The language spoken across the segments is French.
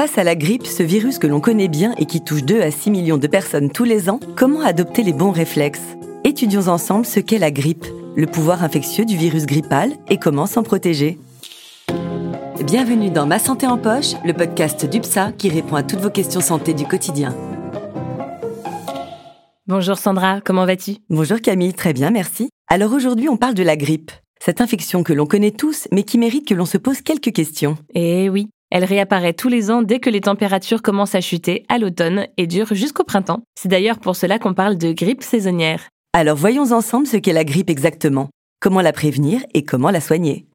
Face à la grippe, ce virus que l'on connaît bien et qui touche 2 à 6 millions de personnes tous les ans, comment adopter les bons réflexes? Étudions ensemble ce qu'est la grippe, le pouvoir infectieux du virus grippal et comment s'en protéger. Bienvenue dans Ma Santé en Poche, le podcast d'UPSA qui répond à toutes vos questions santé du quotidien. Bonjour Sandra, comment vas-tu? Bonjour Camille, très bien, merci. Alors aujourd'hui, on parle de la grippe. Cette infection que l'on connaît tous, mais qui mérite que l'on se pose quelques questions. Eh oui, elle réapparaît tous les ans dès que les températures commencent à chuter à l'automne et dure jusqu'au printemps. C'est d'ailleurs pour cela qu'on parle de grippe saisonnière. Alors voyons ensemble ce qu'est la grippe exactement, comment la prévenir et comment la soigner?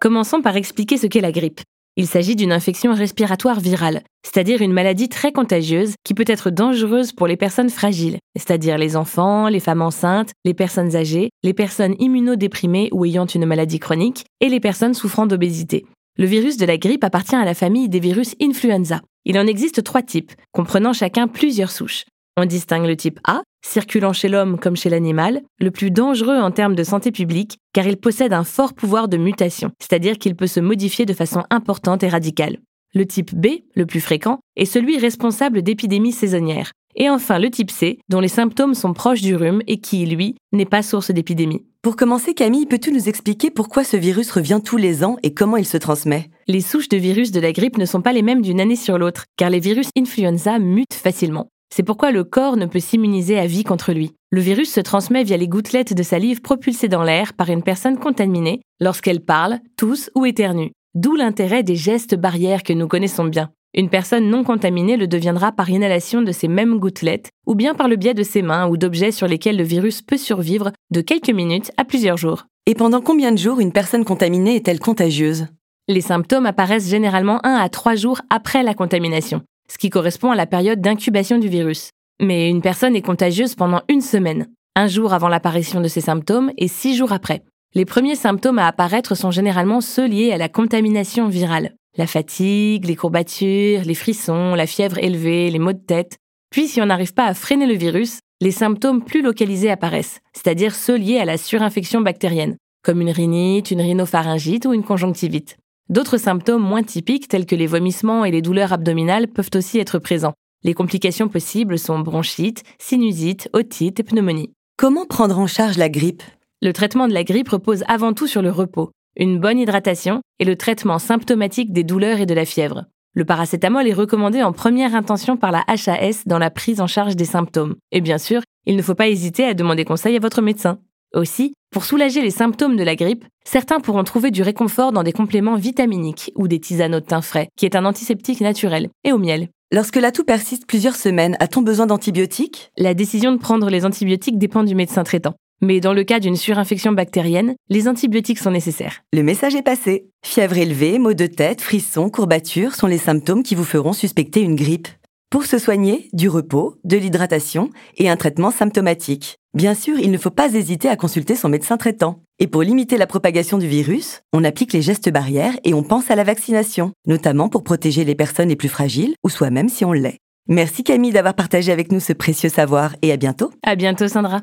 Commençons par expliquer ce qu'est la grippe. Il s'agit d'une infection respiratoire virale, c'est-à-dire une maladie très contagieuse qui peut être dangereuse pour les personnes fragiles, c'est-à-dire les enfants, les femmes enceintes, les personnes âgées, les personnes immunodéprimées ou ayant une maladie chronique et les personnes souffrant d'obésité. Le virus de la grippe appartient à la famille des virus influenza. Il en existe trois types, comprenant chacun plusieurs souches. On distingue le type A, circulant chez l'homme comme chez l'animal, le plus dangereux en termes de santé publique, car il possède un fort pouvoir de mutation, c'est-à-dire qu'il peut se modifier de façon importante et radicale. Le type B, le plus fréquent, est celui responsable d'épidémies saisonnières. Et enfin le type C, dont les symptômes sont proches du rhume et qui, lui, n'est pas source d'épidémie. Pour commencer, Camille, peux-tu nous expliquer pourquoi ce virus revient tous les ans et comment il se transmet? Les souches de virus de la grippe ne sont pas les mêmes d'une année sur l'autre, car les virus influenza mutent facilement. C'est pourquoi le corps ne peut s'immuniser à vie contre lui. Le virus se transmet via les gouttelettes de salive propulsées dans l'air par une personne contaminée lorsqu'elle parle, tousse ou éternue. D'où l'intérêt des gestes barrières que nous connaissons bien. Une personne non contaminée le deviendra par inhalation de ces mêmes gouttelettes, ou bien par le biais de ses mains ou d'objets sur lesquels le virus peut survivre de quelques minutes à plusieurs jours. Et pendant combien de jours une personne contaminée est-elle contagieuse? Les symptômes apparaissent généralement 1 à 3 jours après la contamination, ce qui correspond à la période d'incubation du virus. Mais une personne est contagieuse pendant une semaine, un jour avant l'apparition de ces symptômes et six jours après. Les premiers symptômes à apparaître sont généralement ceux liés à la contamination virale la fatigue, les courbatures, les frissons, la fièvre élevée, les maux de tête. Puis si on n'arrive pas à freiner le virus, les symptômes plus localisés apparaissent, c'est-à-dire ceux liés à la surinfection bactérienne, comme une rhinite, une rhinopharyngite ou une conjonctivite. D'autres symptômes moins typiques, tels que les vomissements et les douleurs abdominales, peuvent aussi être présents. Les complications possibles sont bronchite, sinusite, otite et pneumonie. Comment prendre en charge la grippe? Le traitement de la grippe repose avant tout sur le repos une bonne hydratation et le traitement symptomatique des douleurs et de la fièvre. Le paracétamol est recommandé en première intention par la HAS dans la prise en charge des symptômes. Et bien sûr, il ne faut pas hésiter à demander conseil à votre médecin. Aussi, pour soulager les symptômes de la grippe, certains pourront trouver du réconfort dans des compléments vitaminiques ou des tisanes au thym frais, qui est un antiseptique naturel, et au miel. Lorsque la toux persiste plusieurs semaines, a-t-on besoin d'antibiotiques? La décision de prendre les antibiotiques dépend du médecin traitant. Mais dans le cas d'une surinfection bactérienne, les antibiotiques sont nécessaires. Le message est passé. Fièvre élevée, maux de tête, frissons, courbatures sont les symptômes qui vous feront suspecter une grippe. Pour se soigner, du repos, de l'hydratation et un traitement symptomatique. Bien sûr, il ne faut pas hésiter à consulter son médecin traitant. Et pour limiter la propagation du virus, on applique les gestes barrières et on pense à la vaccination, notamment pour protéger les personnes les plus fragiles ou soi-même si on l'est. Merci Camille d'avoir partagé avec nous ce précieux savoir et à bientôt. À bientôt Sandra.